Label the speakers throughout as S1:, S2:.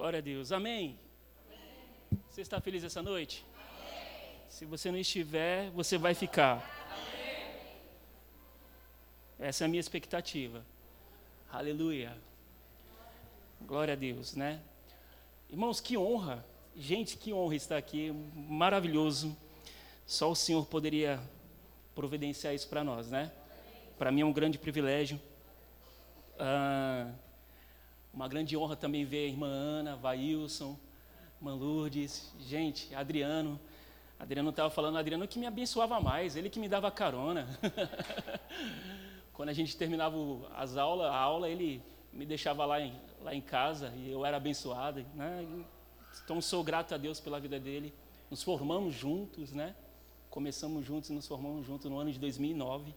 S1: Glória a Deus. Amém. Amém. Você está feliz essa noite? Amém. Se você não estiver, você vai ficar. Amém. Essa é a minha expectativa. Aleluia. Glória a Deus, né? Irmãos, que honra. Gente, que honra estar aqui. Maravilhoso. Só o Senhor poderia providenciar isso para nós, né? Para mim é um grande privilégio. Ah, uma grande honra também ver a irmã Ana, Vailson, irmã Lourdes, gente, Adriano. Adriano estava falando, Adriano que me abençoava mais, ele que me dava carona. Quando a gente terminava as aulas, a aula, ele me deixava lá em, lá em casa e eu era abençoado. Né? Então sou grato a Deus pela vida dele. Nos formamos juntos, né? Começamos juntos e nos formamos juntos no ano de 2009.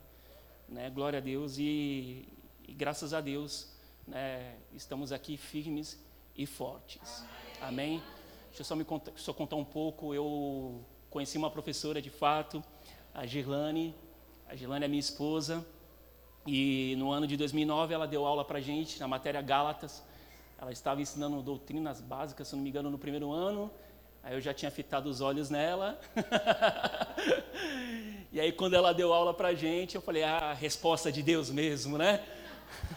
S1: Né? Glória a Deus e, e graças a Deus né, estamos aqui firmes e fortes. Amém? Deixa eu só, me contar, só contar um pouco. Eu conheci uma professora de fato, a Girlane. A Girlane é minha esposa. E no ano de 2009 ela deu aula para gente na matéria Gálatas. Ela estava ensinando doutrinas básicas, se não me engano, no primeiro ano. Aí eu já tinha fitado os olhos nela. e aí quando ela deu aula para gente, eu falei, ah, resposta de Deus mesmo, né?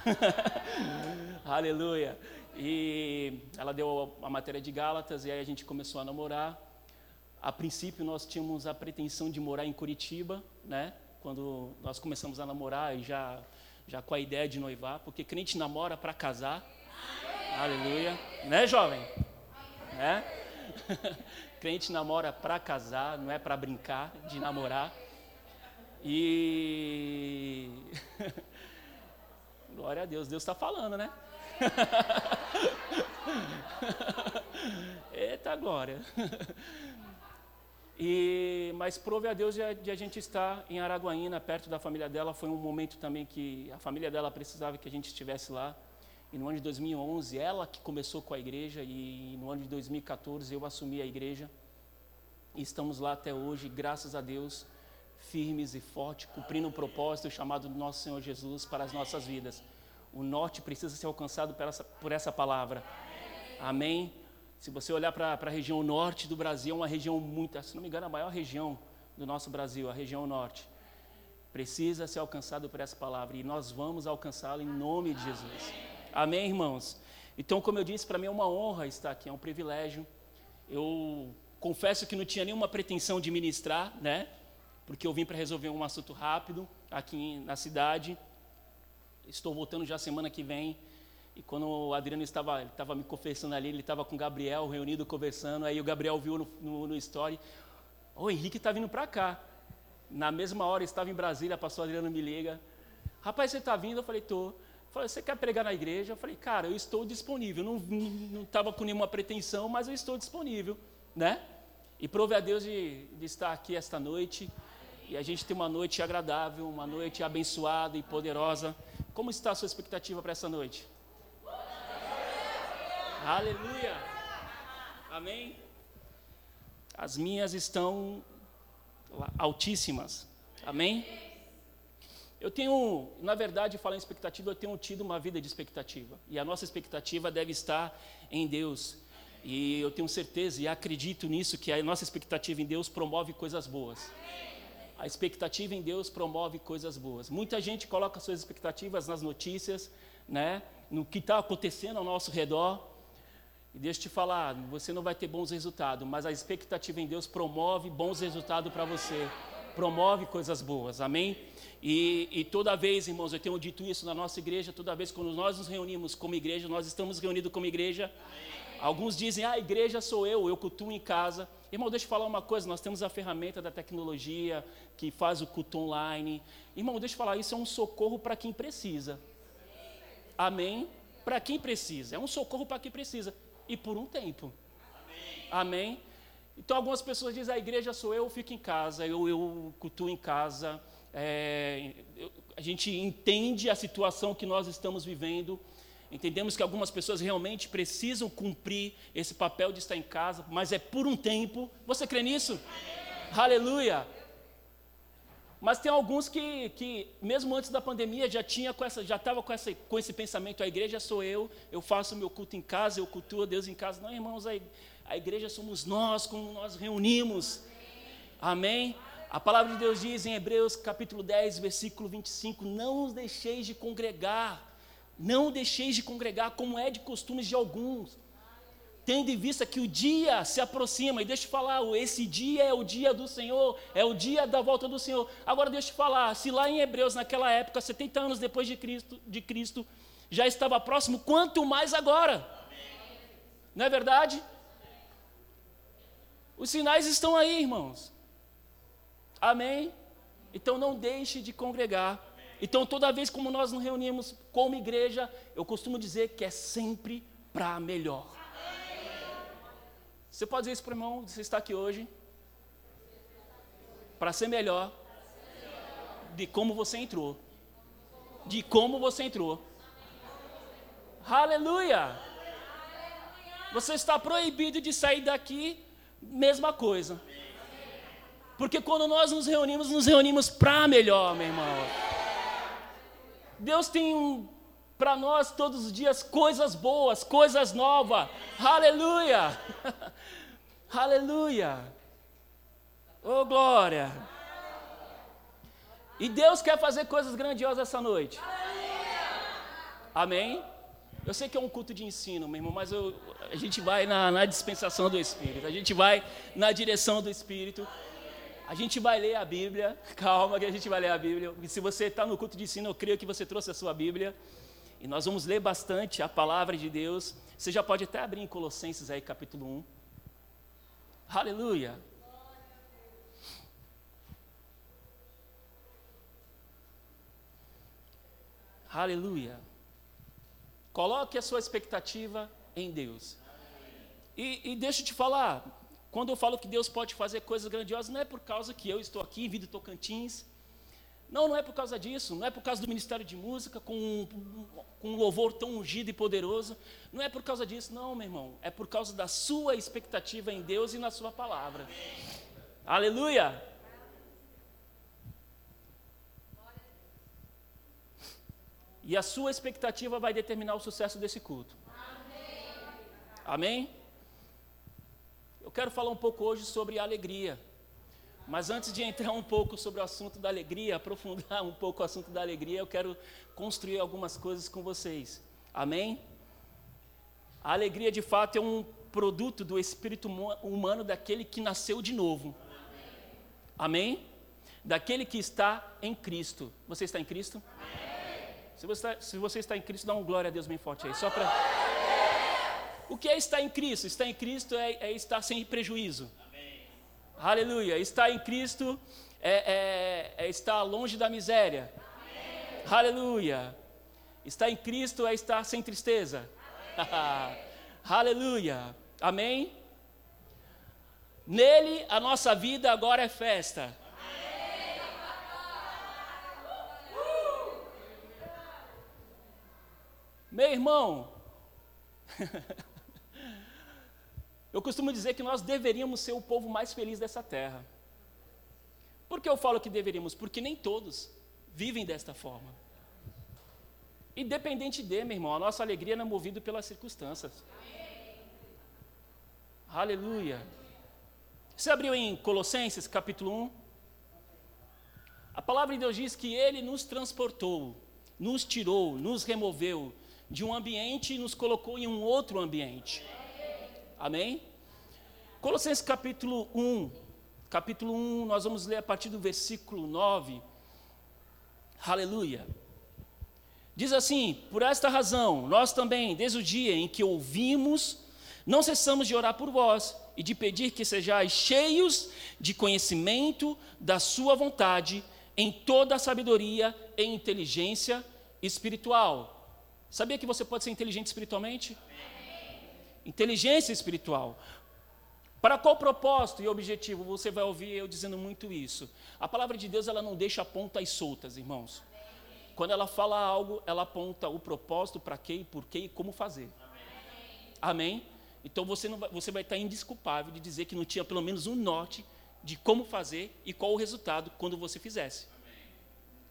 S1: Aleluia. E ela deu a matéria de Gálatas e aí a gente começou a namorar. A princípio nós tínhamos a pretensão de morar em Curitiba, né? Quando nós começamos a namorar e já já com a ideia de noivar, porque crente namora para casar. Aleluia. Né, jovem? Né? crente namora para casar, não é para brincar de namorar. E Glória a Deus, Deus está falando, né? Eita glória. E, mas prove a Deus de, de, a gente estar em Araguaína, perto da família dela. Foi um momento também que a família dela precisava que a gente estivesse lá. E no ano de 2011, ela que começou com a igreja, e no ano de 2014 eu assumi a igreja. E estamos lá até hoje, graças a Deus firmes e fortes, cumprindo o propósito chamado do nosso Senhor Jesus para as nossas vidas. O norte precisa ser alcançado por essa, por essa palavra. Amém? Se você olhar para a região norte do Brasil, é uma região muito, se não me engano, a maior região do nosso Brasil, a região norte. Precisa ser alcançado por essa palavra e nós vamos alcançá-la em nome de Jesus. Amém, irmãos? Então, como eu disse, para mim é uma honra estar aqui, é um privilégio. Eu confesso que não tinha nenhuma pretensão de ministrar, né? Porque eu vim para resolver um assunto rápido aqui na cidade. Estou voltando já semana que vem. E quando o Adriano estava, estava me confessando ali, ele estava com o Gabriel reunido conversando. Aí o Gabriel viu no, no, no story: O Henrique está vindo para cá. Na mesma hora estava em Brasília, passou o Adriano me liga: Rapaz, você está vindo? Eu falei: Tô. Falei, você quer pregar na igreja? Eu falei, cara, eu estou disponível. Não estava com nenhuma pretensão, mas eu estou disponível, né? E prove a Deus de, de estar aqui esta noite e a gente tem uma noite agradável, uma noite abençoada e poderosa. Como está a sua expectativa para essa noite? Aleluia! Amém? As minhas estão altíssimas. Amém? Eu tenho, na verdade, falar em expectativa, eu tenho tido uma vida de expectativa. E a nossa expectativa deve estar em Deus. E eu tenho certeza e acredito nisso que a nossa expectativa em Deus promove coisas boas. A expectativa em Deus promove coisas boas. Muita gente coloca suas expectativas nas notícias, né? no que está acontecendo ao nosso redor. E deixa eu te falar, você não vai ter bons resultados, mas a expectativa em Deus promove bons resultados para você. Promove coisas boas, amém? E, e, toda vez, irmãos, eu tenho dito isso na nossa igreja, toda vez quando nós nos reunimos como igreja, nós estamos reunidos como igreja. Alguns dizem, ah, a igreja sou eu, eu cultuo em casa. Irmão, deixa eu falar uma coisa: nós temos a ferramenta da tecnologia que faz o culto online. Irmão, deixa eu falar, isso é um socorro para quem precisa. Amém? Para quem precisa. É um socorro para quem precisa. E por um tempo. Amém? Então, algumas pessoas dizem: a igreja sou eu, eu fico em casa, eu, eu cultuo em casa. É, eu, a gente entende a situação que nós estamos vivendo. Entendemos que algumas pessoas realmente precisam cumprir esse papel de estar em casa, mas é por um tempo. Você crê nisso? Amém. Aleluia! Mas tem alguns que, que mesmo antes da pandemia, já tinha com essa, já estava com, essa, com esse pensamento, a igreja sou eu, eu faço meu culto em casa, eu cultuo a Deus em casa. Não, irmãos, a, a igreja somos nós, como nós reunimos. Amém? A palavra de Deus diz em Hebreus capítulo 10, versículo 25: Não os deixeis de congregar, não deixeis de congregar, como é de costumes de alguns tendo em vista que o dia se aproxima, e deixa eu falar, esse dia é o dia do Senhor, é o dia da volta do Senhor. Agora deixa eu falar, se lá em Hebreus, naquela época, 70 anos depois de Cristo, de Cristo já estava próximo, quanto mais agora? Não é verdade? Os sinais estão aí, irmãos. Amém? Então não deixe de congregar. Então toda vez como nós nos reunimos como igreja, eu costumo dizer que é sempre para melhor. Você pode dizer isso para o irmão, você está aqui hoje, para ser melhor de como você entrou. De como você entrou. Aleluia! Você está proibido de sair daqui, mesma coisa. Porque quando nós nos reunimos, nos reunimos para melhor, meu irmão. Deus tem um, para nós todos os dias coisas boas, coisas novas. Aleluia! Aleluia! Oh, glória! E Deus quer fazer coisas grandiosas essa noite. Amém? Eu sei que é um culto de ensino, meu irmão, mas eu, a gente vai na, na dispensação do Espírito, a gente vai na direção do Espírito. A gente vai ler a Bíblia, calma que a gente vai ler a Bíblia. E se você está no culto de ensino, eu creio que você trouxe a sua Bíblia. E nós vamos ler bastante a palavra de Deus. Você já pode até abrir em Colossenses aí, capítulo 1. Aleluia. Aleluia. Coloque a sua expectativa em Deus. E, e deixa eu te falar, quando eu falo que Deus pode fazer coisas grandiosas, não é por causa que eu estou aqui em Vida Tocantins. Não, não é por causa disso, não é por causa do ministério de música com, com um louvor tão ungido e poderoso. Não é por causa disso, não, meu irmão. É por causa da sua expectativa em Deus e na Sua palavra. Amém. Aleluia! E a sua expectativa vai determinar o sucesso desse culto. Amém? Amém? Quero falar um pouco hoje sobre alegria. Mas antes de entrar um pouco sobre o assunto da alegria, aprofundar um pouco o assunto da alegria, eu quero construir algumas coisas com vocês. Amém? A alegria, de fato, é um produto do espírito humano daquele que nasceu de novo. Amém? Daquele que está em Cristo. Você está em Cristo? Se você está, se você está em Cristo, dá um glória a Deus bem forte aí. Só para. O que é estar em Cristo? Estar em Cristo é, é estar sem prejuízo. Aleluia. Estar em Cristo é, é, é estar longe da miséria. Amém. Aleluia. Estar em Cristo é estar sem tristeza. Aleluia. Amém? Nele a nossa vida agora é festa. Meu irmão, Eu costumo dizer que nós deveríamos ser o povo mais feliz dessa terra. Por que eu falo que deveríamos? Porque nem todos vivem desta forma. Independente de, meu irmão, a nossa alegria não é movida pelas circunstâncias. Aleluia. Você abriu em Colossenses capítulo 1? A palavra de Deus diz que Ele nos transportou, nos tirou, nos removeu de um ambiente e nos colocou em um outro ambiente. Amém? Colossenses capítulo 1, capítulo 1, nós vamos ler a partir do versículo 9. Aleluia. Diz assim: Por esta razão, nós também, desde o dia em que ouvimos, não cessamos de orar por vós e de pedir que sejais cheios de conhecimento da Sua vontade, em toda a sabedoria e inteligência espiritual. Sabia que você pode ser inteligente espiritualmente? Inteligência espiritual. Para qual propósito e objetivo? Você vai ouvir eu dizendo muito isso. A palavra de Deus ela não deixa pontas soltas, irmãos. Quando ela fala algo, ela aponta o propósito, para quê, por quê e como fazer. Amém? Então você, não vai, você vai estar indesculpável de dizer que não tinha pelo menos um norte de como fazer e qual o resultado quando você fizesse.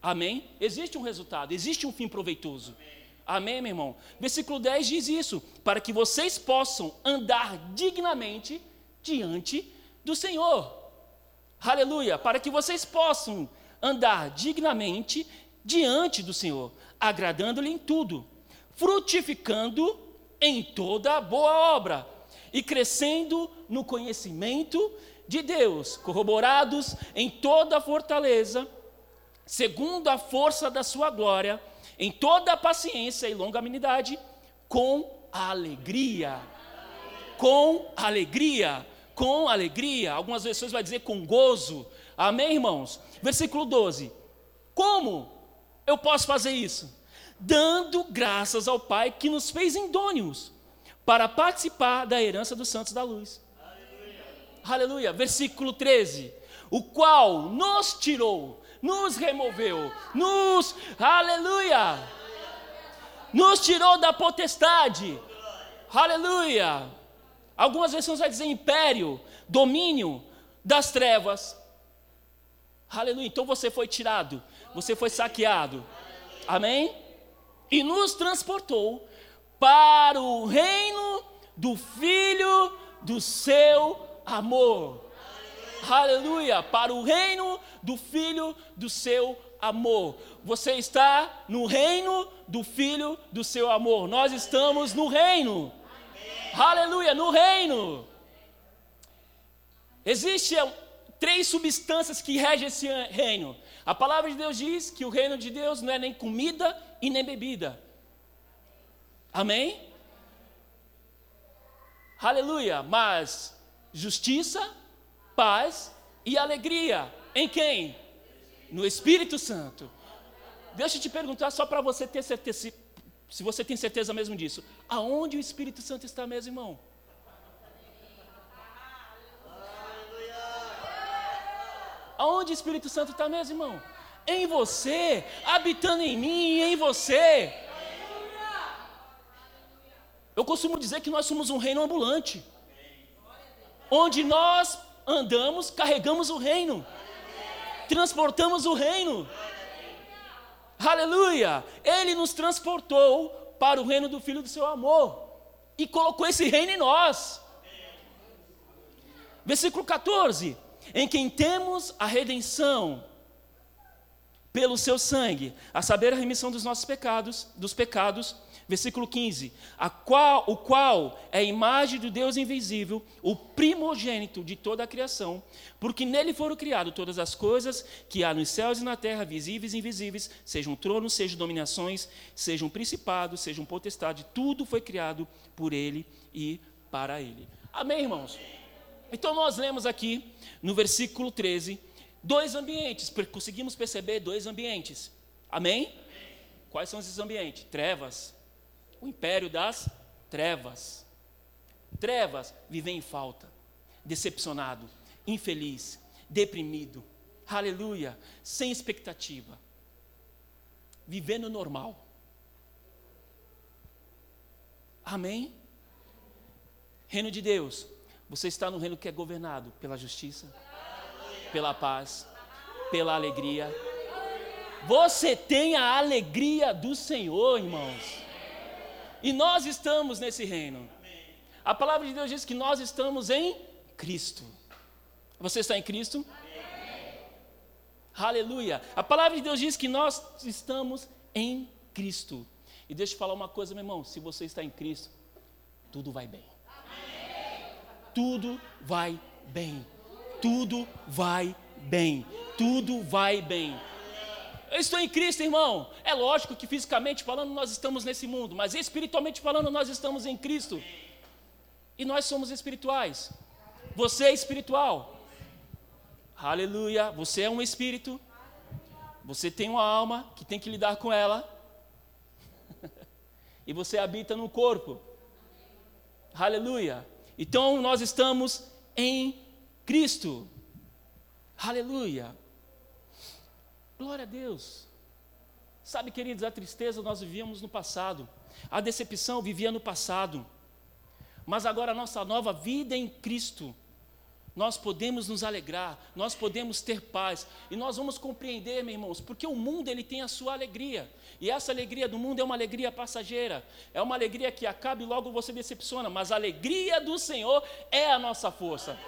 S1: Amém? Amém? Existe um resultado, existe um fim proveitoso. Amém, Amém meu irmão? Versículo 10 diz isso: para que vocês possam andar dignamente diante do Senhor. Aleluia! Para que vocês possam andar dignamente diante do Senhor, agradando-lhe em tudo, frutificando em toda boa obra e crescendo no conhecimento de Deus, corroborados em toda fortaleza, segundo a força da sua glória, em toda a paciência e longanimidade, com alegria. Com alegria, com alegria. Algumas versões vai dizer com gozo. Amém, irmãos? Versículo 12. Como eu posso fazer isso? Dando graças ao Pai que nos fez indônios para participar da herança dos santos da luz. Aleluia. Aleluia. Versículo 13. O qual nos tirou, nos removeu, nos, aleluia, nos tirou da potestade, aleluia. Algumas versões vai dizer império, domínio das trevas, aleluia. Então você foi tirado, você foi saqueado, amém? E nos transportou para o reino do Filho do seu amor. Aleluia! Para o reino do Filho do seu amor. Você está no reino do Filho do seu amor. Nós estamos no reino. Aleluia! No reino. Existem três substâncias que regem esse reino. A palavra de Deus diz que o reino de Deus não é nem comida e nem bebida. Amém? Aleluia! Mas justiça, paz e alegria. Em quem? No Espírito Santo. Deixa eu te perguntar só para você ter certeza, se você tem certeza mesmo disso. Aonde o Espírito Santo está mesmo, irmão? Aonde o Espírito Santo está mesmo, irmão? Em você, habitando em mim e em você. Eu costumo dizer que nós somos um reino ambulante. Onde nós andamos, carregamos o reino. Transportamos o reino. Aleluia! Ele nos transportou para o reino do Filho do seu amor e colocou esse reino em nós. Versículo 14: Em quem temos a redenção pelo seu sangue, a saber a remissão dos nossos pecados, dos pecados Versículo 15: a qual, o qual é a imagem do Deus invisível, o primogênito de toda a criação, porque nele foram criadas todas as coisas que há nos céus e na terra, visíveis e invisíveis, sejam tronos, sejam dominações, sejam principados, sejam potestade, tudo foi criado por ele e para ele. Amém, irmãos? Então nós lemos aqui no versículo 13 dois ambientes, conseguimos perceber dois ambientes. Amém? Quais são esses ambientes? Trevas o império das trevas. Trevas vivem em falta, decepcionado, infeliz, deprimido, aleluia, sem expectativa, vivendo normal. Amém? Reino de Deus, você está no reino que é governado pela justiça, pela paz, pela alegria. Você tem a alegria do Senhor, irmãos. E nós estamos nesse reino. A palavra de Deus diz que nós estamos em Cristo. Você está em Cristo? Aleluia. A palavra de Deus diz que nós estamos em Cristo. E deixa eu falar uma coisa, meu irmão: se você está em Cristo, tudo vai bem. Tudo vai bem. Tudo vai bem. Tudo vai bem. Eu estou em Cristo, irmão. É lógico que fisicamente falando nós estamos nesse mundo, mas espiritualmente falando nós estamos em Cristo. E nós somos espirituais. Você é espiritual. Aleluia. Você é um espírito. Você tem uma alma que tem que lidar com ela. e você habita no corpo. Aleluia. Então nós estamos em Cristo. Aleluia. Glória a Deus. Sabe, queridos, a tristeza nós vivíamos no passado, a decepção vivia no passado, mas agora a nossa nova vida em Cristo. Nós podemos nos alegrar, nós podemos ter paz, e nós vamos compreender, meus irmãos, porque o mundo ele tem a sua alegria, e essa alegria do mundo é uma alegria passageira, é uma alegria que acaba e logo você decepciona, mas a alegria do Senhor é a nossa força.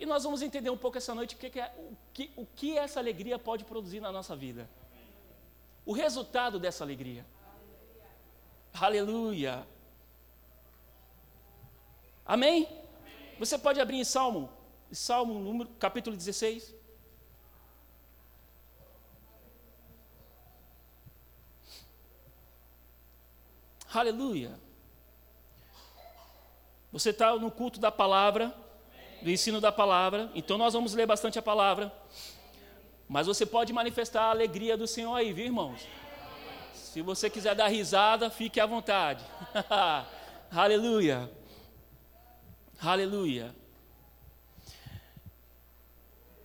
S1: E nós vamos entender um pouco essa noite o que, é, o que, o que essa alegria pode produzir na nossa vida. O resultado dessa alegria. Aleluia. Amém? Você pode abrir em Salmo, Salmo número, capítulo 16. Aleluia. Você está no culto da palavra do ensino da palavra. Então nós vamos ler bastante a palavra. Mas você pode manifestar a alegria do Senhor aí, viu, irmãos? Se você quiser dar risada, fique à vontade. Aleluia. Aleluia.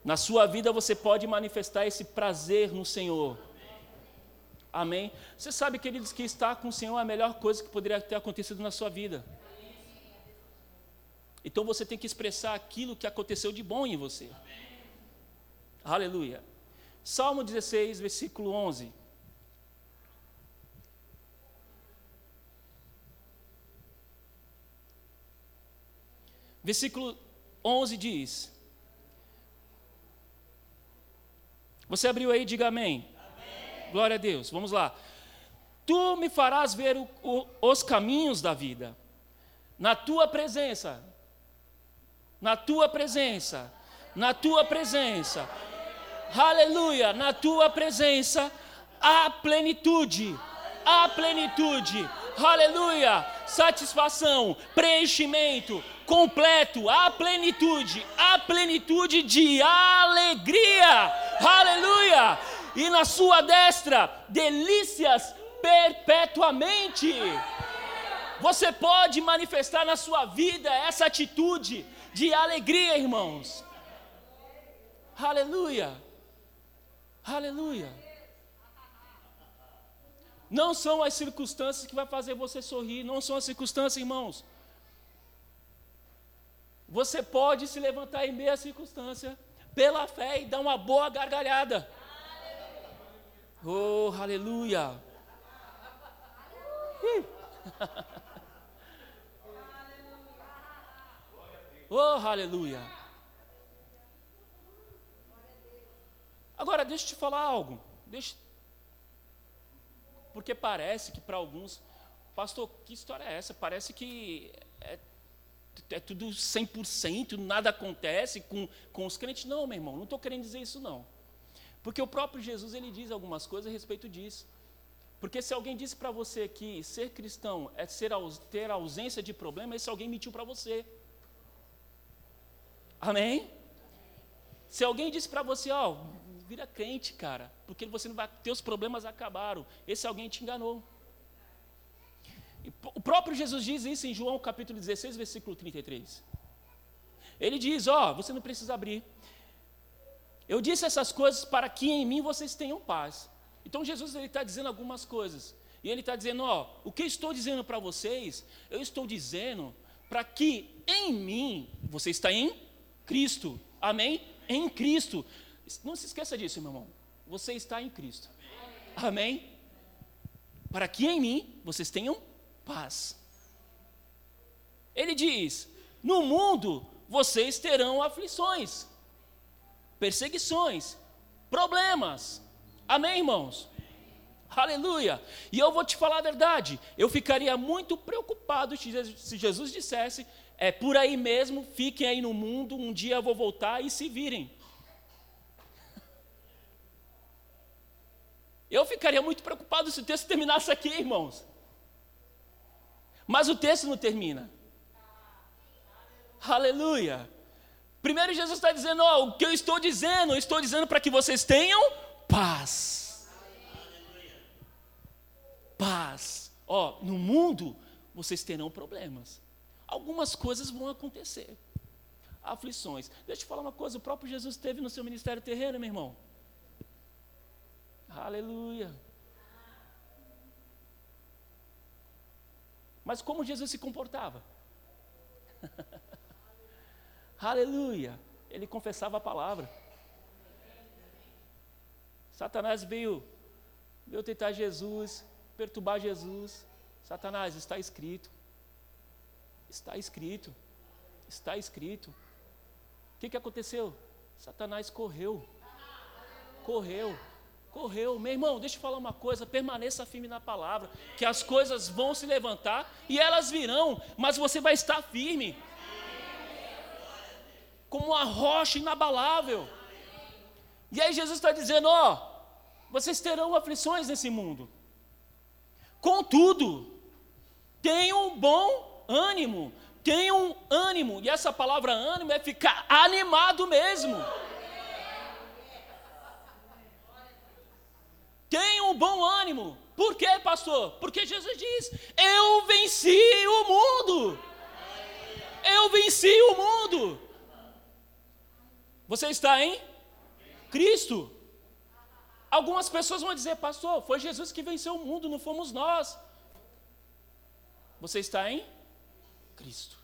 S1: Na sua vida você pode manifestar esse prazer no Senhor. Amém? Você sabe, queridos, que estar com o Senhor é a melhor coisa que poderia ter acontecido na sua vida. Então você tem que expressar aquilo que aconteceu de bom em você. Amém. Aleluia. Salmo 16, versículo 11. Versículo 11 diz: Você abriu aí, diga amém. amém. Glória a Deus. Vamos lá. Tu me farás ver o, o, os caminhos da vida. Na tua presença na tua presença, na tua presença, aleluia, na tua presença, a plenitude, a plenitude, aleluia, satisfação, preenchimento completo, a plenitude, a plenitude de alegria, aleluia, e na sua destra, delícias perpetuamente. Você pode manifestar na sua vida essa atitude de alegria, irmãos. Aleluia. Aleluia. Não são as circunstâncias que vai fazer você sorrir, não são as circunstâncias, irmãos. Você pode se levantar em meia circunstância pela fé e dar uma boa gargalhada. Oh, aleluia. Oh, aleluia. Agora, deixa eu te falar algo. Deixa... Porque parece que para alguns, pastor, que história é essa? Parece que é, é tudo 100%, nada acontece com, com os crentes. Não, meu irmão, não estou querendo dizer isso, não. Porque o próprio Jesus, ele diz algumas coisas a respeito disso. Porque se alguém disse para você que ser cristão é ser, ter ausência de problema, esse alguém mentiu para você. Amém? Se alguém disse para você, ó, vira crente, cara, porque você não vai, teus problemas acabaram. Esse alguém te enganou. O próprio Jesus diz isso em João capítulo 16, versículo 33. Ele diz: Ó, você não precisa abrir. Eu disse essas coisas para que em mim vocês tenham paz. Então Jesus está dizendo algumas coisas. E ele está dizendo: Ó, o que eu estou dizendo para vocês, eu estou dizendo para que em mim, você está em Cristo. Amém? Em Cristo. Não se esqueça disso, meu irmão. Você está em Cristo. Amém? Para que em mim vocês tenham paz. Ele diz: No mundo vocês terão aflições, perseguições, problemas. Amém, irmãos? Aleluia! E eu vou te falar a verdade, eu ficaria muito preocupado se Jesus dissesse é por aí mesmo, fiquem aí no mundo, um dia eu vou voltar e se virem. Eu ficaria muito preocupado se o texto terminasse aqui, irmãos. Mas o texto não termina. Aleluia. Primeiro Jesus está dizendo, ó, o que eu estou dizendo, eu estou dizendo para que vocês tenham paz. Paz. Ó, no mundo vocês terão problemas algumas coisas vão acontecer. Aflições. Deixa eu te falar uma coisa: o próprio Jesus teve no seu ministério terreno, meu irmão. Aleluia. Mas como Jesus se comportava? Aleluia. Ele confessava a palavra. Satanás veio, veio tentar Jesus, perturbar Jesus. Satanás, está escrito. Está escrito. Está escrito. O que, que aconteceu? Satanás correu. Correu. Correu. Meu irmão, deixa eu falar uma coisa. Permaneça firme na palavra. Que as coisas vão se levantar e elas virão, mas você vai estar firme. Como uma rocha inabalável. E aí Jesus está dizendo: ó, vocês terão aflições nesse mundo. Contudo, tenham bom ânimo, tenham ânimo. E essa palavra ânimo é ficar animado mesmo. Tenham bom ânimo. Por quê, pastor? Porque Jesus diz: Eu venci o mundo. Eu venci o mundo. Você está em Cristo. Algumas pessoas vão dizer, pastor, foi Jesus que venceu o mundo, não fomos nós. Você está em Cristo.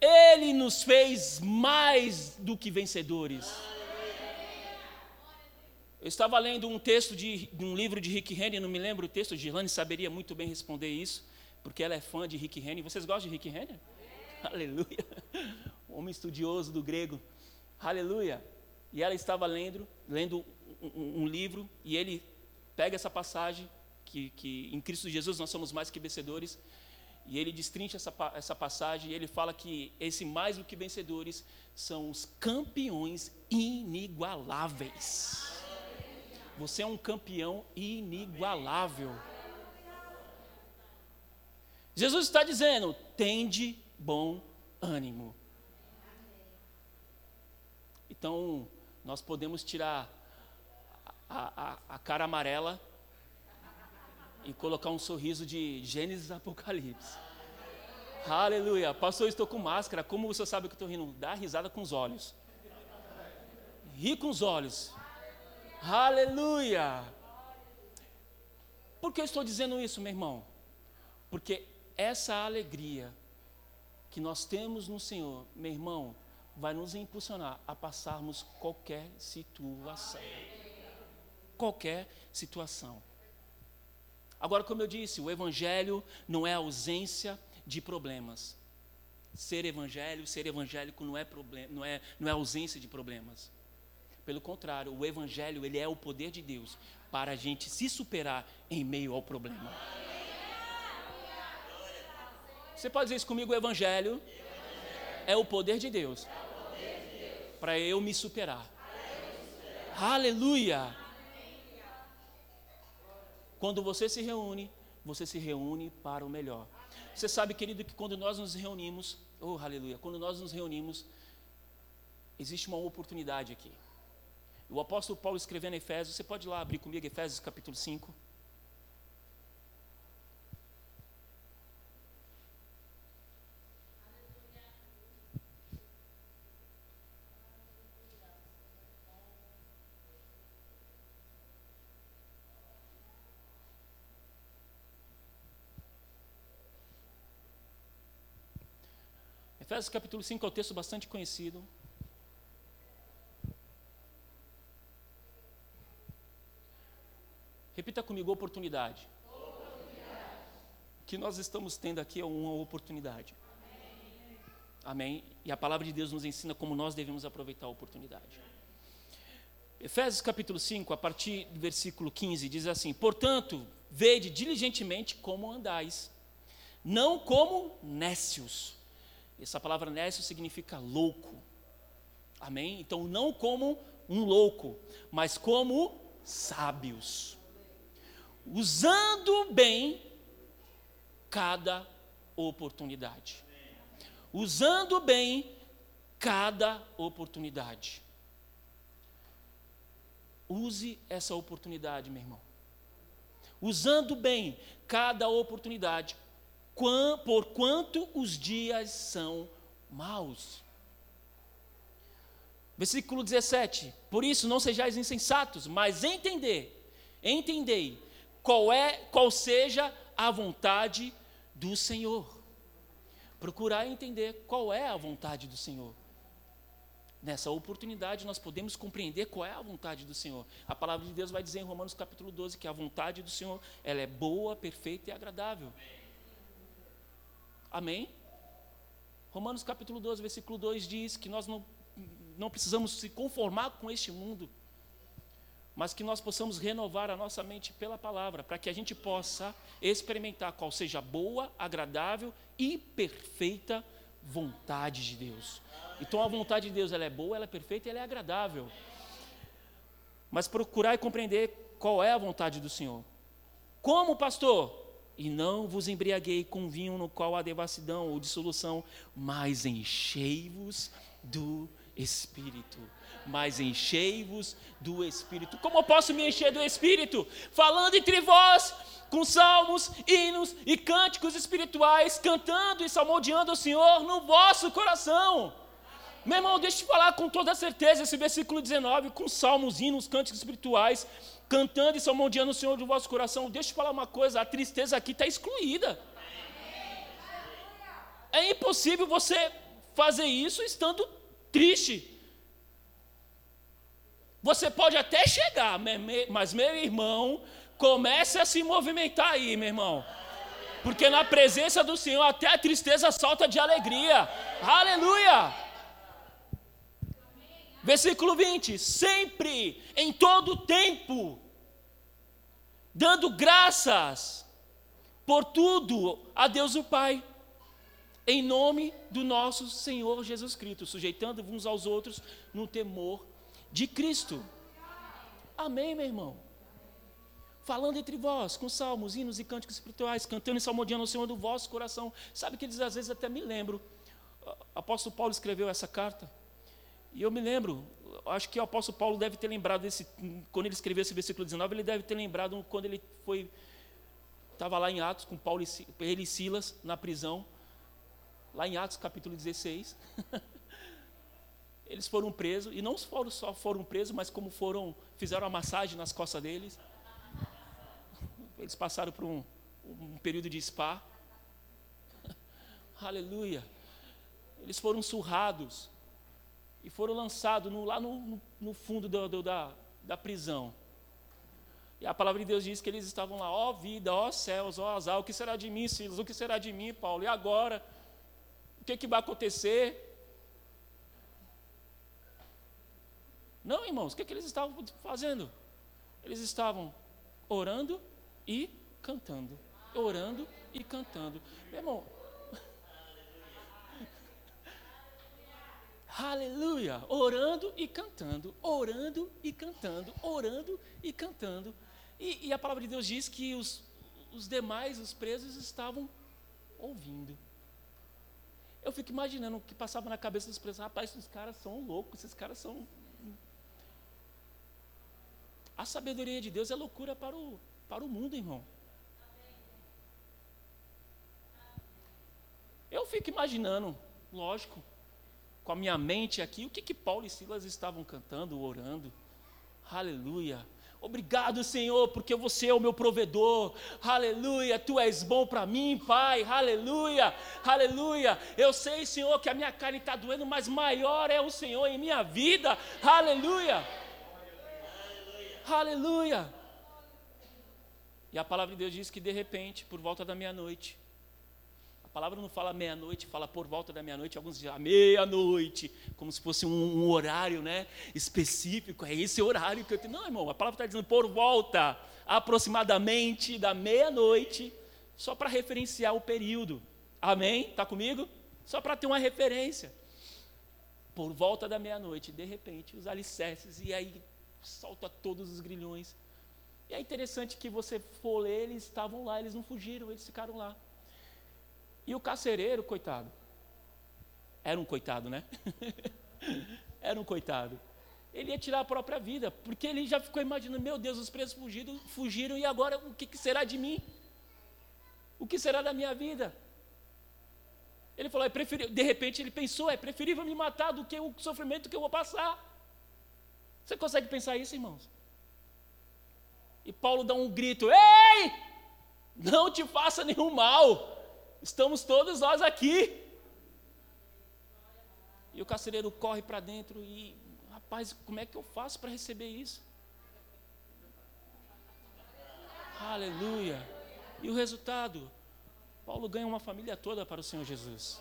S1: Ele nos fez mais do que vencedores. Eu estava lendo um texto de, de um livro de Rick Henry, não me lembro o texto, Gilane saberia muito bem responder isso, porque ela é fã de Rick Henry. Vocês gostam de Rick Henry? Aleluia. Homem estudioso do grego. Aleluia. E ela estava lendo, lendo um, um livro, e ele pega essa passagem, que, que em Cristo Jesus nós somos mais que vencedores, e ele destrincha essa, essa passagem, e ele fala que esse mais do que vencedores são os campeões inigualáveis. Você é um campeão inigualável. Jesus está dizendo: tende bom ânimo. Então, nós podemos tirar a, a, a cara amarela e colocar um sorriso de Gênesis Apocalipse. Aleluia. Pastor, estou com máscara. Como você sabe que estou rindo? Dá risada com os olhos. Ri com os olhos. Aleluia. Por que eu estou dizendo isso, meu irmão? Porque essa alegria que nós temos no Senhor, meu irmão, vai nos impulsionar a passarmos qualquer situação. Qualquer situação. Agora, como eu disse, o Evangelho não é ausência de problemas. Ser evangelho, ser evangélico não é, problema, não é, não é ausência de problemas. Pelo contrário, o Evangelho ele é o poder de Deus para a gente se superar em meio ao problema. Você pode dizer isso comigo? O Evangelho é o poder de Deus para eu me superar. Aleluia! Quando você se reúne, você se reúne para o melhor. Você sabe, querido, que quando nós nos reunimos, oh aleluia, quando nós nos reunimos, existe uma oportunidade aqui. O apóstolo Paulo escrevendo Efésios, você pode ir lá abrir comigo Efésios capítulo 5. Efésios capítulo 5 é um texto bastante conhecido. Repita comigo, oportunidade. oportunidade. O que nós estamos tendo aqui é uma oportunidade. Amém. Amém. E a palavra de Deus nos ensina como nós devemos aproveitar a oportunidade. Efésios capítulo 5, a partir do versículo 15, diz assim: Portanto, vede diligentemente como andais, não como nécios essa palavra nécio significa louco. Amém? Então, não como um louco, mas como sábios. Usando bem cada oportunidade. Usando bem cada oportunidade. Use essa oportunidade, meu irmão. Usando bem cada oportunidade, por quanto os dias são maus. Versículo 17: Por isso não sejais insensatos, mas entender, entendei qual é, qual seja a vontade do Senhor. procurar entender qual é a vontade do Senhor. Nessa oportunidade nós podemos compreender qual é a vontade do Senhor. A palavra de Deus vai dizer em Romanos capítulo 12 que a vontade do Senhor, ela é boa, perfeita e agradável. Amém? Romanos capítulo 12, versículo 2 diz que nós não, não precisamos se conformar com este mundo, mas que nós possamos renovar a nossa mente pela palavra, para que a gente possa experimentar qual seja a boa, agradável e perfeita vontade de Deus. Então a vontade de Deus ela é boa, ela é perfeita e ela é agradável. Mas procurar e compreender qual é a vontade do Senhor. Como, pastor? E não vos embriaguei com vinho no qual há devassidão ou dissolução, mas enchei-vos do Espírito mas enchei-vos do Espírito. Como eu posso me encher do Espírito? Falando entre vós, com salmos, hinos e cânticos espirituais, cantando e salmodiando o Senhor no vosso coração. Meu irmão, deixa eu te falar com toda certeza esse versículo 19, com salmos, hinos, cânticos espirituais, cantando e salmodiando o Senhor do vosso coração. Deixa eu te falar uma coisa, a tristeza aqui está excluída. É impossível você fazer isso estando triste. Você pode até chegar, mas meu irmão, comece a se movimentar aí, meu irmão. Porque na presença do Senhor até a tristeza salta de alegria. Aleluia! Versículo 20: Sempre, em todo tempo, dando graças por tudo a Deus o Pai, em nome do nosso Senhor Jesus Cristo, sujeitando uns aos outros no temor de Cristo. Amém, meu irmão? Falando entre vós, com salmos, hinos e cânticos espirituais, cantando e salmodiando ao Senhor do vosso coração. Sabe que eles às vezes até me lembro. O apóstolo Paulo escreveu essa carta. E eu me lembro, acho que o apóstolo Paulo deve ter lembrado desse, quando ele escreveu esse versículo 19, ele deve ter lembrado quando ele foi, estava lá em Atos com Paulo e, ele e Silas na prisão, lá em Atos capítulo 16. eles foram presos, e não foram, só foram presos, mas como foram, fizeram a massagem nas costas deles. Eles passaram por um, um período de spa. Aleluia. Eles foram surrados e foram lançados no, lá no, no, fundo do, do, da, da prisão. E a palavra de Deus diz que eles estavam lá, ó oh, vida, ó oh, céus, ó oh, azar, o que será de mim, Silas? O que será de mim, Paulo? E agora? O que, que vai acontecer? Não, irmãos, o que, é que eles estavam fazendo? Eles estavam orando e cantando. Orando e cantando. Meu irmão. Aleluia! Orando e cantando, orando e cantando, orando e cantando. E, e a palavra de Deus diz que os, os demais, os presos, estavam ouvindo. Eu fico imaginando o que passava na cabeça dos presos. Rapaz, esses caras são loucos, esses caras são a sabedoria de Deus é loucura para o, para o mundo, irmão. Eu fico imaginando, lógico, com a minha mente aqui, o que, que Paulo e Silas estavam cantando, orando. Aleluia. Obrigado, Senhor, porque você é o meu provedor. Aleluia. Tu és bom para mim, Pai. Aleluia. Aleluia. Eu sei, Senhor, que a minha carne está doendo, mas maior é o Senhor em minha vida. Aleluia. Aleluia! E a palavra de Deus diz que de repente, por volta da meia-noite, palavra não fala meia-noite, fala por volta da meia-noite, alguns dizem meia-noite, como se fosse um, um, horário né, específico, é esse horário que eu tenho. Não, irmão, a palavra está dizendo por volta, aproximadamente da meia-noite, só para referenciar o período. Amém? Está comigo? Só para ter uma referência. Por volta da meia-noite, de repente, os alicerces, e aí solta todos os grilhões. E é interessante que você for ler, eles estavam lá, eles não fugiram, eles ficaram lá. E o carcereiro, coitado, era um coitado, né? era um coitado. Ele ia tirar a própria vida, porque ele já ficou imaginando: meu Deus, os presos fugiram, fugiram e agora o que, será de mim? O que será da minha vida? Ele falou: é preferível, de repente ele pensou: é preferível me matar do que o sofrimento que eu vou passar. Você consegue pensar isso, irmãos? E Paulo dá um grito: Ei! Não te faça nenhum mal. Estamos todos nós aqui. E o carcereiro corre para dentro e, rapaz, como é que eu faço para receber isso? Aleluia. E o resultado? Paulo ganha uma família toda para o Senhor Jesus.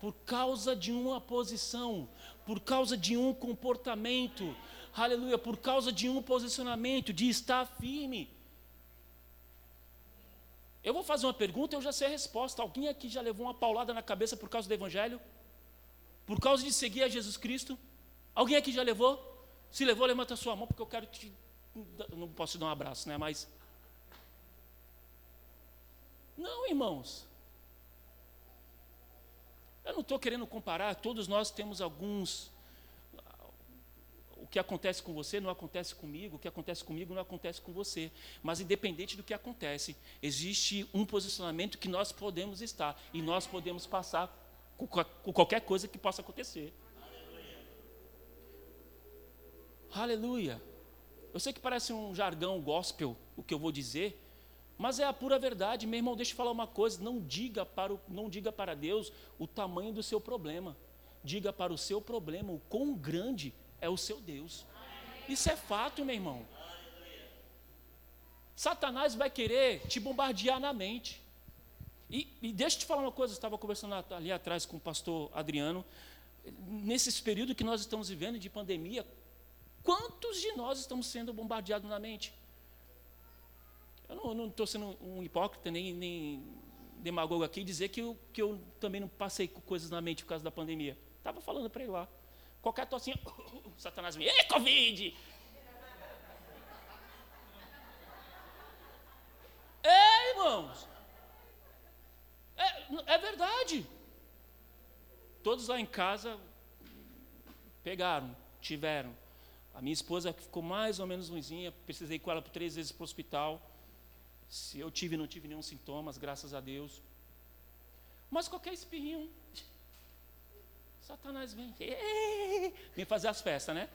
S1: Por causa de uma posição, por causa de um comportamento, aleluia, por causa de um posicionamento, de estar firme. Eu vou fazer uma pergunta, eu já sei a resposta. Alguém aqui já levou uma paulada na cabeça por causa do Evangelho? Por causa de seguir a Jesus Cristo? Alguém aqui já levou? Se levou, levanta a sua mão, porque eu quero te. Não posso te dar um abraço, né? Mas. Não, irmãos. Eu não estou querendo comparar, todos nós temos alguns que acontece com você não acontece comigo, o que acontece comigo não acontece com você. Mas, independente do que acontece, existe um posicionamento que nós podemos estar e nós podemos passar com, com qualquer coisa que possa acontecer. Aleluia. Eu sei que parece um jargão gospel o que eu vou dizer, mas é a pura verdade. Meu irmão, deixa eu falar uma coisa: não diga para, o, não diga para Deus o tamanho do seu problema. Diga para o seu problema o quão grande é o seu Deus. Isso é fato, meu irmão. Satanás vai querer te bombardear na mente. E, e deixa eu te falar uma coisa, eu estava conversando ali atrás com o pastor Adriano. Nesse período que nós estamos vivendo de pandemia, quantos de nós estamos sendo bombardeados na mente? Eu não estou sendo um hipócrita, nem, nem demagogo aqui, dizer que eu, que eu também não passei coisas na mente por causa da pandemia. Estava falando para ele lá. Qualquer tocinha, Satanás vem, ei, Covid! É, irmãos. É, é verdade. Todos lá em casa pegaram, tiveram. A minha esposa ficou mais ou menos ruimzinha, precisei com ela por três vezes para o hospital. Se eu tive, não tive nenhum sintomas, graças a Deus. Mas qualquer espirrinho, Satanás vem, vem fazer as festas, né?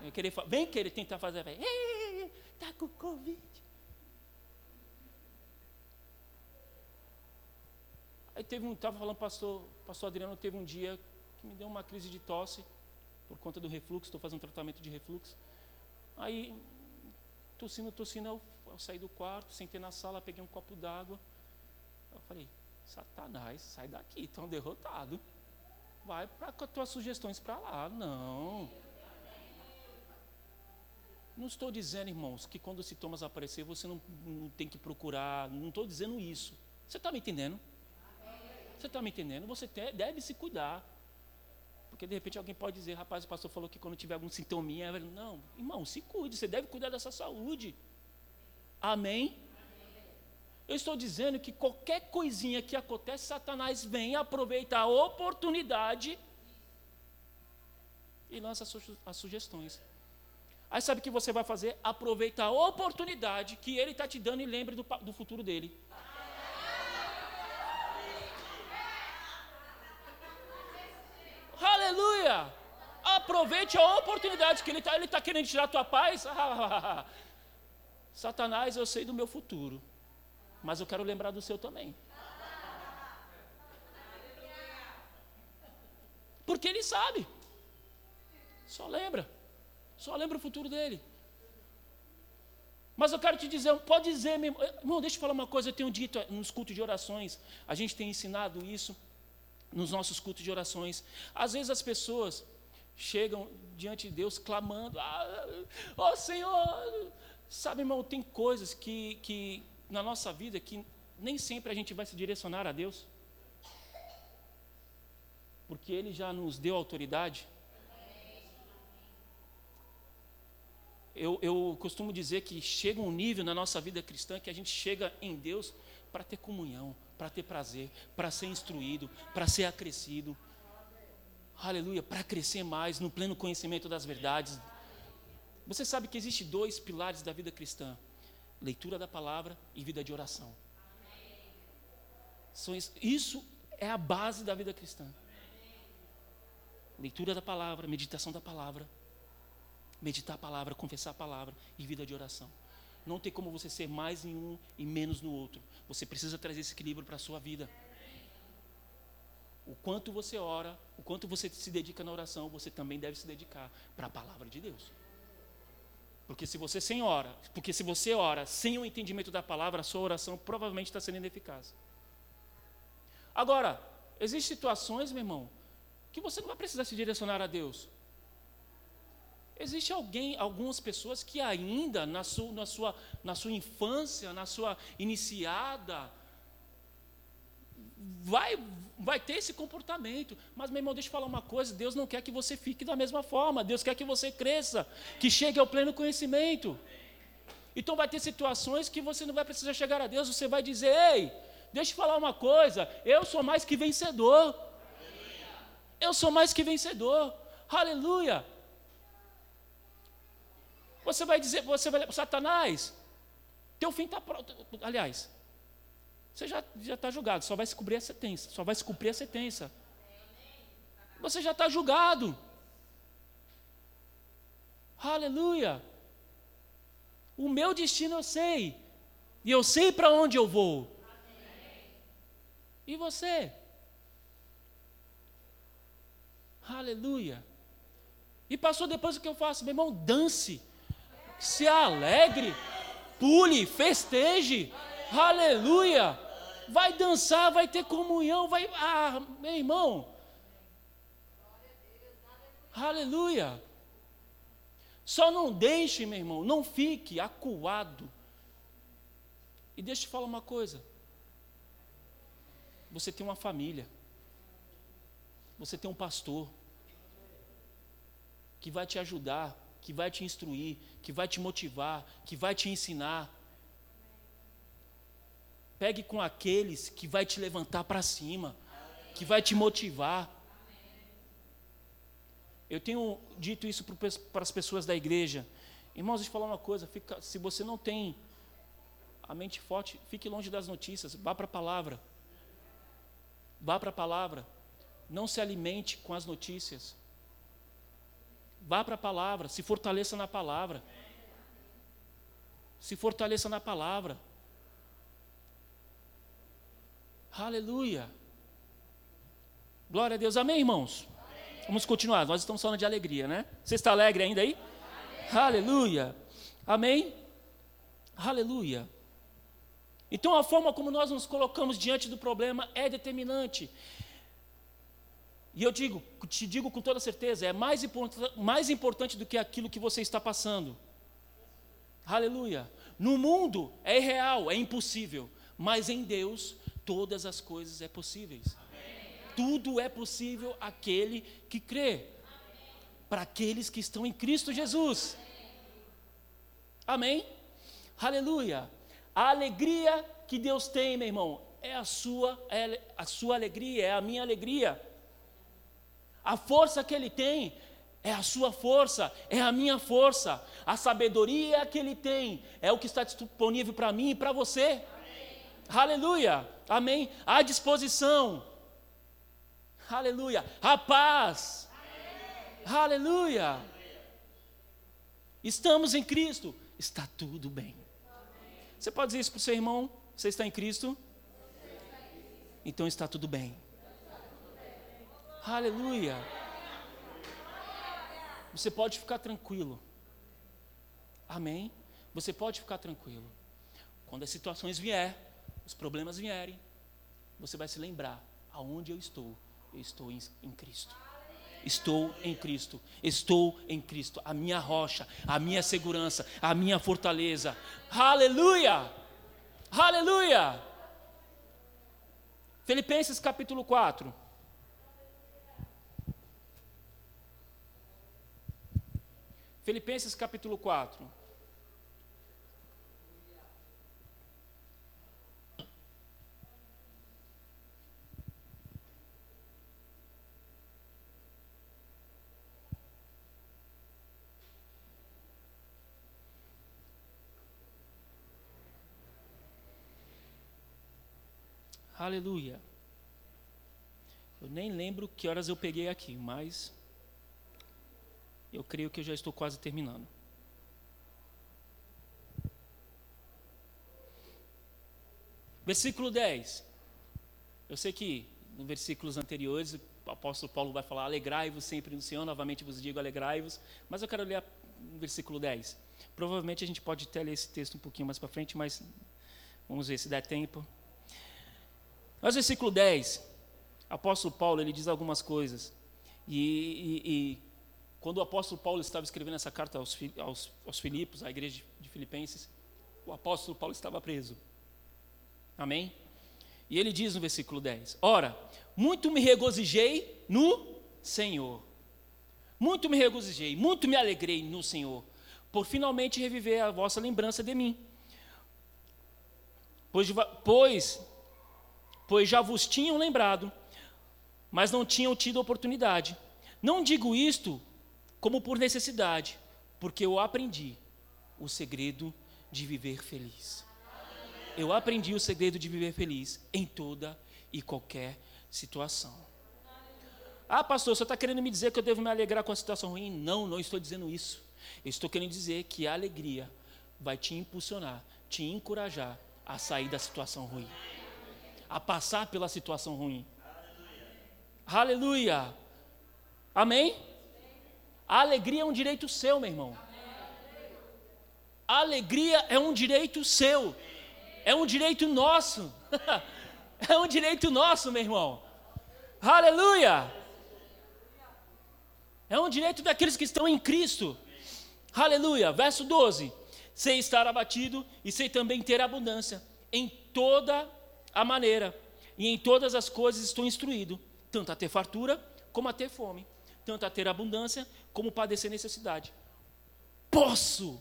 S1: Vem querer, vem querer tentar fazer. Está com Covid. Aí teve um, estava falando, pastor, pastor Adriano, teve um dia que me deu uma crise de tosse por conta do refluxo, estou fazendo um tratamento de refluxo. Aí, tossindo, tossindo, eu, eu saí do quarto, sentei na sala, peguei um copo d'água. Eu falei, Satanás, sai daqui, estão derrotados vai para as tuas sugestões para lá. Não. Não estou dizendo, irmãos, que quando os sintomas aparecer você não, não tem que procurar. Não estou dizendo isso. Você está me entendendo? Você está me entendendo? Você te, deve se cuidar. Porque de repente alguém pode dizer, rapaz, o pastor falou que quando tiver algum sintominha. Não, irmão, se cuide, você deve cuidar dessa saúde. Amém? Eu estou dizendo que qualquer coisinha que acontece, Satanás vem, aproveita a oportunidade e lança as sugestões. Aí sabe o que você vai fazer? Aproveita a oportunidade que ele está te dando e lembre do, do futuro dele. Aleluia! Aproveite a oportunidade que ele está ele tá querendo tirar a tua paz. Satanás, eu sei do meu futuro mas eu quero lembrar do seu também. Porque ele sabe. Só lembra. Só lembra o futuro dele. Mas eu quero te dizer, pode dizer, meu irmão, deixa eu falar uma coisa, eu tenho dito nos cultos de orações, a gente tem ensinado isso nos nossos cultos de orações. Às vezes as pessoas chegam diante de Deus clamando, ah, oh, Senhor, sabe, irmão, tem coisas que, que na nossa vida que nem sempre a gente vai se direcionar a Deus. Porque Ele já nos deu autoridade. Eu, eu costumo dizer que chega um nível na nossa vida cristã que a gente chega em Deus para ter comunhão, para ter prazer, para ser instruído, para ser acrescido. Aleluia, para crescer mais no pleno conhecimento das verdades. Você sabe que existe dois pilares da vida cristã: leitura da palavra e vida de oração. Isso é a base da vida cristã. Leitura da palavra, meditação da palavra, meditar a palavra, confessar a palavra e vida de oração. Não tem como você ser mais em um e menos no outro. Você precisa trazer esse equilíbrio para a sua vida. o quanto você ora, o quanto você se dedica na oração, você também deve se dedicar para a palavra de Deus. Porque se você sem ora, porque se você ora sem o entendimento da palavra, a sua oração provavelmente está sendo ineficaz. Agora, existem situações, meu irmão, que você não vai precisar se direcionar a Deus. Existe alguém, algumas pessoas que ainda na sua, na sua, na sua infância, na sua iniciada, vai, vai ter esse comportamento. Mas, meu irmão, deixa eu falar uma coisa: Deus não quer que você fique da mesma forma, Deus quer que você cresça, que chegue ao pleno conhecimento. Então, vai ter situações que você não vai precisar chegar a Deus, você vai dizer: Ei, deixa eu falar uma coisa, eu sou mais que vencedor. Eu sou mais que vencedor. Aleluia. Você vai dizer, você vai, Satanás, teu fim está pronto. Aliás, você já está julgado, só vai se cumprir a sentença, só vai se cumprir a sentença. Você já está julgado. Aleluia. O meu destino eu sei. E eu sei para onde eu vou. E você? Aleluia. E passou depois o que eu faço? Meu irmão, dance se alegre, pule, festeje, aleluia. Vai dançar, vai ter comunhão, vai. Ah, meu irmão. Aleluia. Só não deixe, meu irmão, não fique acuado. E deixa eu te falar uma coisa. Você tem uma família. Você tem um pastor que vai te ajudar que vai te instruir, que vai te motivar, que vai te ensinar. Pegue com aqueles que vai te levantar para cima, que vai te motivar. Eu tenho dito isso para as pessoas da igreja. Irmãos, deixa eu falar uma coisa: fica, se você não tem a mente forte, fique longe das notícias, vá para a palavra. Vá para a palavra. Não se alimente com as notícias. Vá para a palavra, se fortaleça na palavra. Se fortaleça na palavra. Aleluia. Glória a Deus. Amém, irmãos? Amém. Vamos continuar. Nós estamos falando de alegria, né? Você está alegre ainda aí? Amém. Aleluia. Amém? Aleluia. Então a forma como nós nos colocamos diante do problema é determinante. E eu digo, te digo com toda certeza, é mais, import mais importante do que aquilo que você está passando. Aleluia. No mundo é irreal, é impossível, mas em Deus todas as coisas é possíveis. Tudo é possível aquele que crê. Para aqueles que estão em Cristo Jesus. Amém? Amém? Aleluia. A alegria que Deus tem, meu irmão, é a sua, é a sua alegria, é a minha alegria. A força que ele tem é a sua força, é a minha força. A sabedoria que ele tem é o que está disponível para mim e para você. Aleluia. Amém. A disposição. Aleluia. A paz. Amém. Aleluia. Estamos em Cristo. Está tudo bem. Você pode dizer isso para o seu irmão? Você está em Cristo? Então está tudo bem. Aleluia. Você pode ficar tranquilo. Amém? Você pode ficar tranquilo. Quando as situações vier, os problemas vierem, você vai se lembrar aonde eu estou. Eu estou em, em Cristo. Estou em Cristo, estou em Cristo, a minha rocha, a minha segurança, a minha fortaleza. Aleluia! Aleluia! Filipenses capítulo 4. Filipenses capítulo 4. Aleluia. Eu nem lembro que horas eu peguei aqui, mas eu creio que eu já estou quase terminando. Versículo 10. Eu sei que nos versículos anteriores, o apóstolo Paulo vai falar: alegrai-vos sempre no Senhor, novamente vos digo, alegrai-vos. Mas eu quero ler o versículo 10. Provavelmente a gente pode até ler esse texto um pouquinho mais para frente, mas vamos ver se der tempo. Mas versículo 10, o apóstolo Paulo ele diz algumas coisas. E, e, e, quando o apóstolo Paulo estava escrevendo essa carta aos, aos, aos Filipos, à igreja de Filipenses, o apóstolo Paulo estava preso. Amém? E ele diz no versículo 10: Ora, muito me regozijei no Senhor. Muito me regozijei, muito me alegrei no Senhor, por finalmente reviver a vossa lembrança de mim. Pois, pois, pois já vos tinham lembrado, mas não tinham tido oportunidade. Não digo isto como por necessidade, porque eu aprendi o segredo de viver feliz. Eu aprendi o segredo de viver feliz em toda e qualquer situação. Ah, pastor, você está querendo me dizer que eu devo me alegrar com a situação ruim? Não, não estou dizendo isso. Eu estou querendo dizer que a alegria vai te impulsionar, te encorajar a sair da situação ruim, a passar pela situação ruim. Aleluia. Aleluia. Amém? A alegria é um direito seu, meu irmão. A alegria é um direito seu. É um direito nosso. é um direito nosso, meu irmão. Aleluia! É um direito daqueles que estão em Cristo. Aleluia! Verso 12: Sei estar abatido e sei também ter abundância em toda a maneira, e em todas as coisas estou instruído, tanto a ter fartura como a ter fome tanto a ter abundância como padecer necessidade. Posso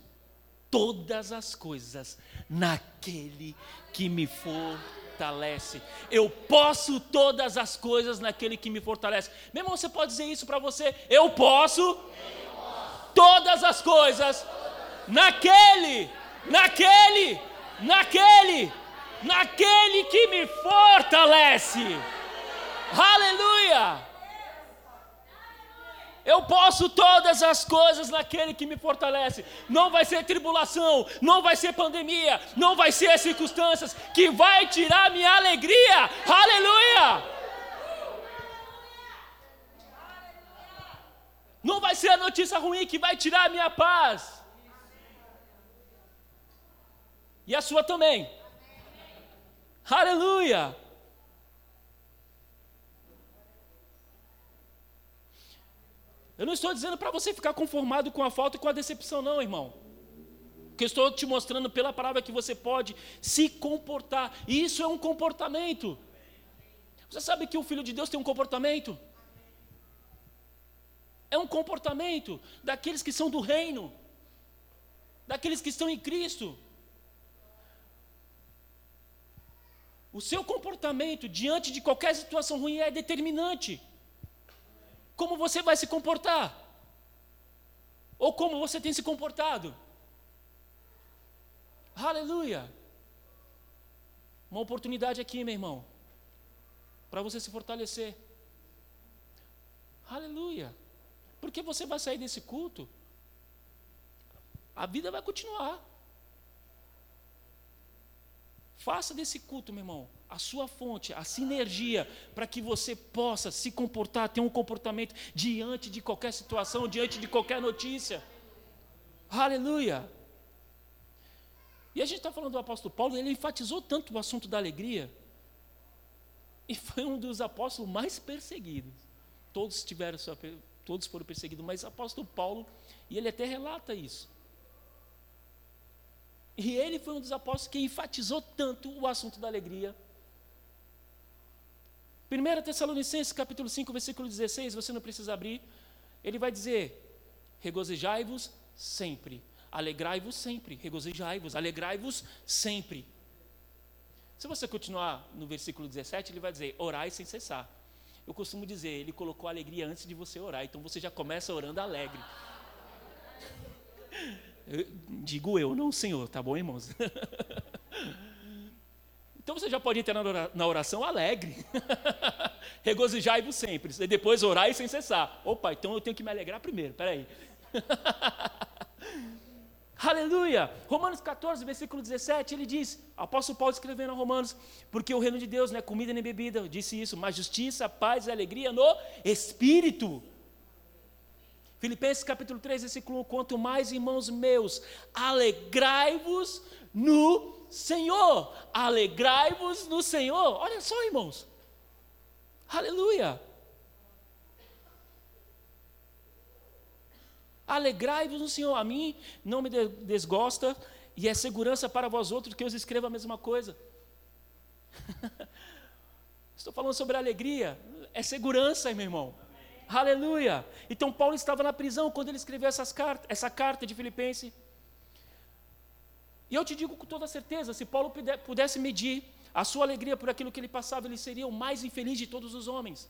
S1: todas as coisas naquele que me fortalece. Eu posso todas as coisas naquele que me fortalece. Meu irmão, você pode dizer isso para você? Eu posso, Eu posso todas as coisas naquele, naquele, naquele, naquele que me fortalece. Aleluia! Eu posso todas as coisas naquele que me fortalece. Não vai ser tribulação, não vai ser pandemia, não vai ser as circunstâncias que vai tirar minha alegria. Aleluia! Não vai ser a notícia ruim que vai tirar a minha paz. E a sua também. Aleluia! Eu não estou dizendo para você ficar conformado com a falta e com a decepção, não, irmão. Porque estou te mostrando pela palavra que você pode se comportar. E isso é um comportamento. Você sabe que o Filho de Deus tem um comportamento? É um comportamento daqueles que são do reino, daqueles que estão em Cristo. O seu comportamento diante de qualquer situação ruim é determinante como você vai se comportar? Ou como você tem se comportado? Aleluia! Uma oportunidade aqui, meu irmão, para você se fortalecer. Aleluia! Porque você vai sair desse culto, a vida vai continuar. Faça desse culto, meu irmão, a sua fonte, a sinergia, para que você possa se comportar, ter um comportamento diante de qualquer situação, diante de qualquer notícia. Aleluia! E a gente está falando do apóstolo Paulo, ele enfatizou tanto o assunto da alegria, e foi um dos apóstolos mais perseguidos. Todos tiveram sua, todos foram perseguidos, mas apóstolo Paulo, e ele até relata isso. E ele foi um dos apóstolos que enfatizou tanto o assunto da alegria 1 Tessalonicenses capítulo 5, versículo 16, você não precisa abrir. Ele vai dizer: regozijai-vos sempre, alegrai-vos sempre, regozijai-vos, alegrai-vos sempre. Se você continuar no versículo 17, ele vai dizer: orai sem cessar. Eu costumo dizer, ele colocou alegria antes de você orar, então você já começa orando alegre. Digo eu, não o Senhor, tá bom, irmãos? Então você já pode entrar na oração alegre. Regozijai-vos sempre. E depois orar sem cessar. Opa, então eu tenho que me alegrar primeiro. Peraí. Aleluia! Romanos 14, versículo 17, ele diz, apóstolo Paulo escrevendo a Romanos, porque o reino de Deus não é comida nem bebida, disse isso, mas justiça, paz e alegria no Espírito. Filipenses capítulo 3, versículo 1, quanto mais irmãos meus, alegrai-vos no Senhor, alegrai-vos no Senhor, olha só irmãos, aleluia! Alegrai-vos no Senhor. A mim não me desgosta e é segurança para vós outros que eu escreva a mesma coisa. Estou falando sobre alegria, é segurança, meu irmão. Aleluia. Então Paulo estava na prisão quando ele escreveu essas cartas, essa carta de Filipenses. E eu te digo com toda certeza, se Paulo pudesse medir a sua alegria por aquilo que ele passava, ele seria o mais infeliz de todos os homens.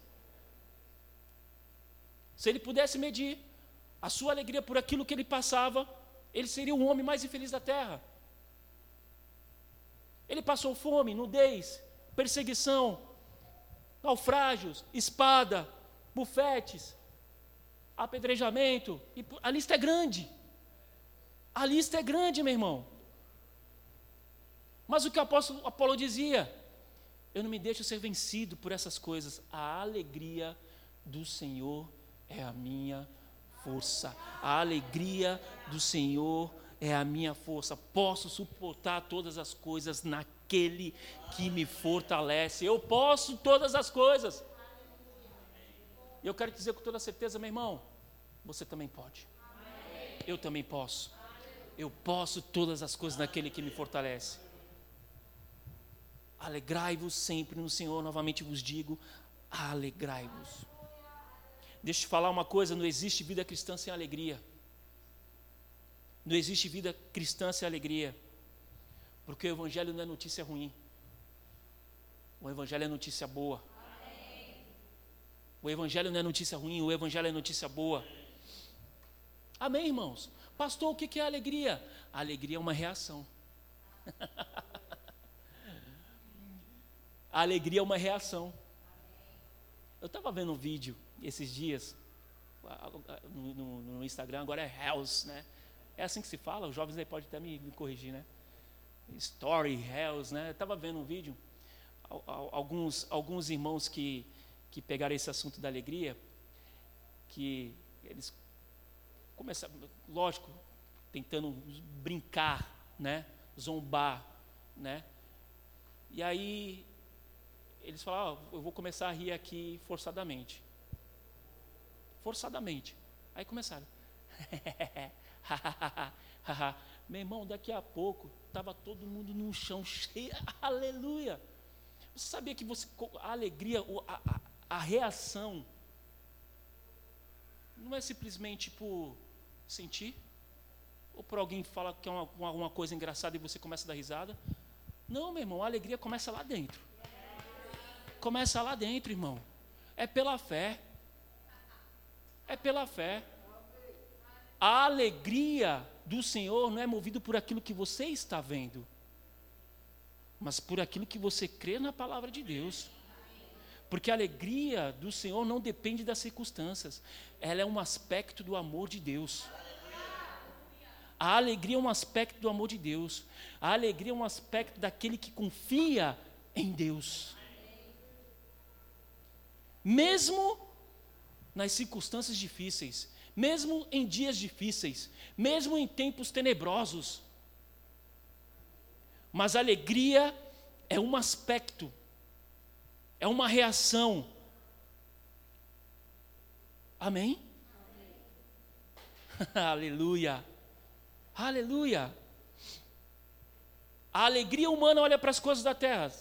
S1: Se ele pudesse medir a sua alegria por aquilo que ele passava, ele seria o homem mais infeliz da terra. Ele passou fome, nudez, perseguição, naufrágios, espada, bufetes, apedrejamento, e a lista é grande. A lista é grande, meu irmão. Mas o que o apóstolo Apolo dizia? Eu não me deixo ser vencido por essas coisas. A alegria do Senhor é a minha força. A alegria do Senhor é a minha força. Posso suportar todas as coisas naquele que me fortalece. Eu posso todas as coisas. E eu quero dizer com toda certeza, meu irmão, você também pode. Eu também posso. Eu posso todas as coisas naquele que me fortalece. Alegrai-vos sempre no Senhor, novamente vos digo, alegrai-vos. Deixa eu te falar uma coisa: não existe vida cristã sem alegria. Não existe vida cristã sem alegria. Porque o Evangelho não é notícia ruim. O Evangelho é notícia boa. O Evangelho não é notícia ruim, o Evangelho é notícia boa. Amém, irmãos? Pastor, o que é alegria? A alegria é uma reação. a alegria é uma reação. Eu estava vendo um vídeo esses dias no, no, no, Instagram, agora é Hells, né? É assim que se fala, os jovens aí podem até me, me corrigir, né? Story, Hells, né? Estava vendo um vídeo, alguns, alguns irmãos que, que pegaram esse assunto da alegria, que eles começaram, lógico, tentando brincar, né? Zombar, né? E aí eles falaram, oh, eu vou começar a rir aqui forçadamente forçadamente. Aí começaram. Meu irmão, daqui a pouco estava todo mundo no chão cheio, aleluia. Você sabia que você, a alegria, a, a, a reação, não é simplesmente por sentir, ou por alguém fala que é uma, uma coisa engraçada e você começa a dar risada. Não, meu irmão, a alegria começa lá dentro. Começa lá dentro, irmão. É pela fé é pela fé. A alegria do Senhor não é movido por aquilo que você está vendo, mas por aquilo que você crê na palavra de Deus. Porque a alegria do Senhor não depende das circunstâncias, ela é um aspecto do amor de Deus. A alegria é um aspecto do amor de Deus. A alegria é um aspecto daquele que confia em Deus. Mesmo nas circunstâncias difíceis, mesmo em dias difíceis, mesmo em tempos tenebrosos. Mas a alegria é um aspecto, é uma reação. Amém? Amém. Aleluia. Aleluia. A alegria humana olha para as coisas da terra,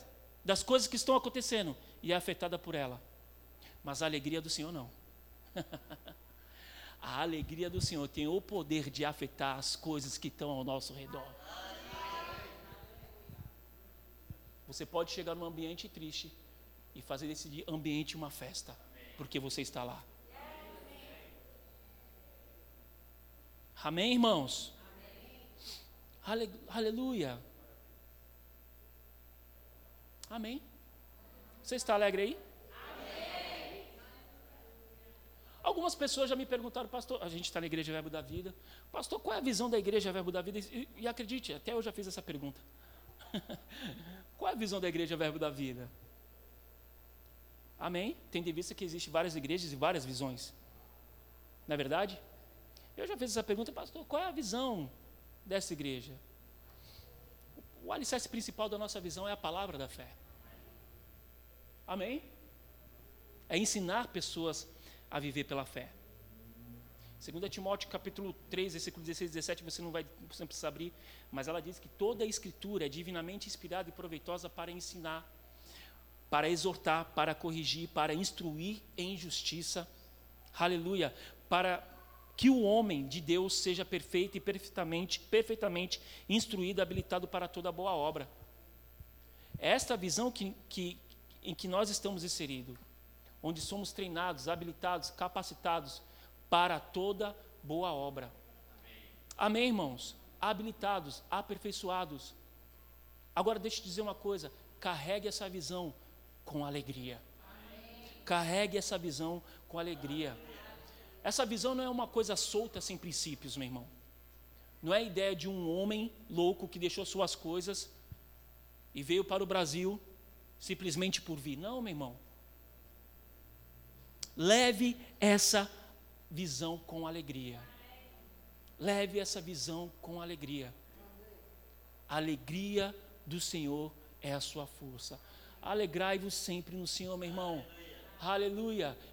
S1: das coisas que estão acontecendo, e é afetada por ela. Mas a alegria do Senhor não. A alegria do Senhor tem o poder de afetar as coisas que estão ao nosso redor. Você pode chegar num ambiente triste e fazer desse ambiente uma festa, porque você está lá. Amém, irmãos? Amém. Aleluia. Amém. Você está alegre aí? Algumas pessoas já me perguntaram, pastor, a gente está na Igreja Verbo da Vida, pastor, qual é a visão da Igreja Verbo da Vida? E, e acredite, até eu já fiz essa pergunta. qual é a visão da Igreja Verbo da Vida? Amém? Tendo em vista que existem várias igrejas e várias visões. Não é verdade? Eu já fiz essa pergunta, pastor, qual é a visão dessa igreja? O alicerce principal da nossa visão é a palavra da fé. Amém? É ensinar pessoas a viver pela fé. 2 Timóteo capítulo 3, versículo 16 e 17, você não vai você não precisa abrir, mas ela diz que toda a escritura é divinamente inspirada e proveitosa para ensinar, para exortar, para corrigir, para instruir em justiça. Aleluia, para que o homem de Deus seja perfeito e perfeitamente, perfeitamente instruído, habilitado para toda boa obra. Esta visão que, que, em que nós estamos inseridos, onde somos treinados, habilitados, capacitados para toda boa obra. Amém, irmãos? Habilitados, aperfeiçoados. Agora deixa eu te dizer uma coisa: carregue essa visão com alegria. Carregue essa visão com alegria. Essa visão não é uma coisa solta sem princípios, meu irmão. Não é a ideia de um homem louco que deixou suas coisas e veio para o Brasil simplesmente por vir. Não, meu irmão. Leve essa visão com alegria. Leve essa visão com alegria. A alegria do Senhor é a sua força. Alegrai-vos sempre no Senhor, meu irmão. Aleluia.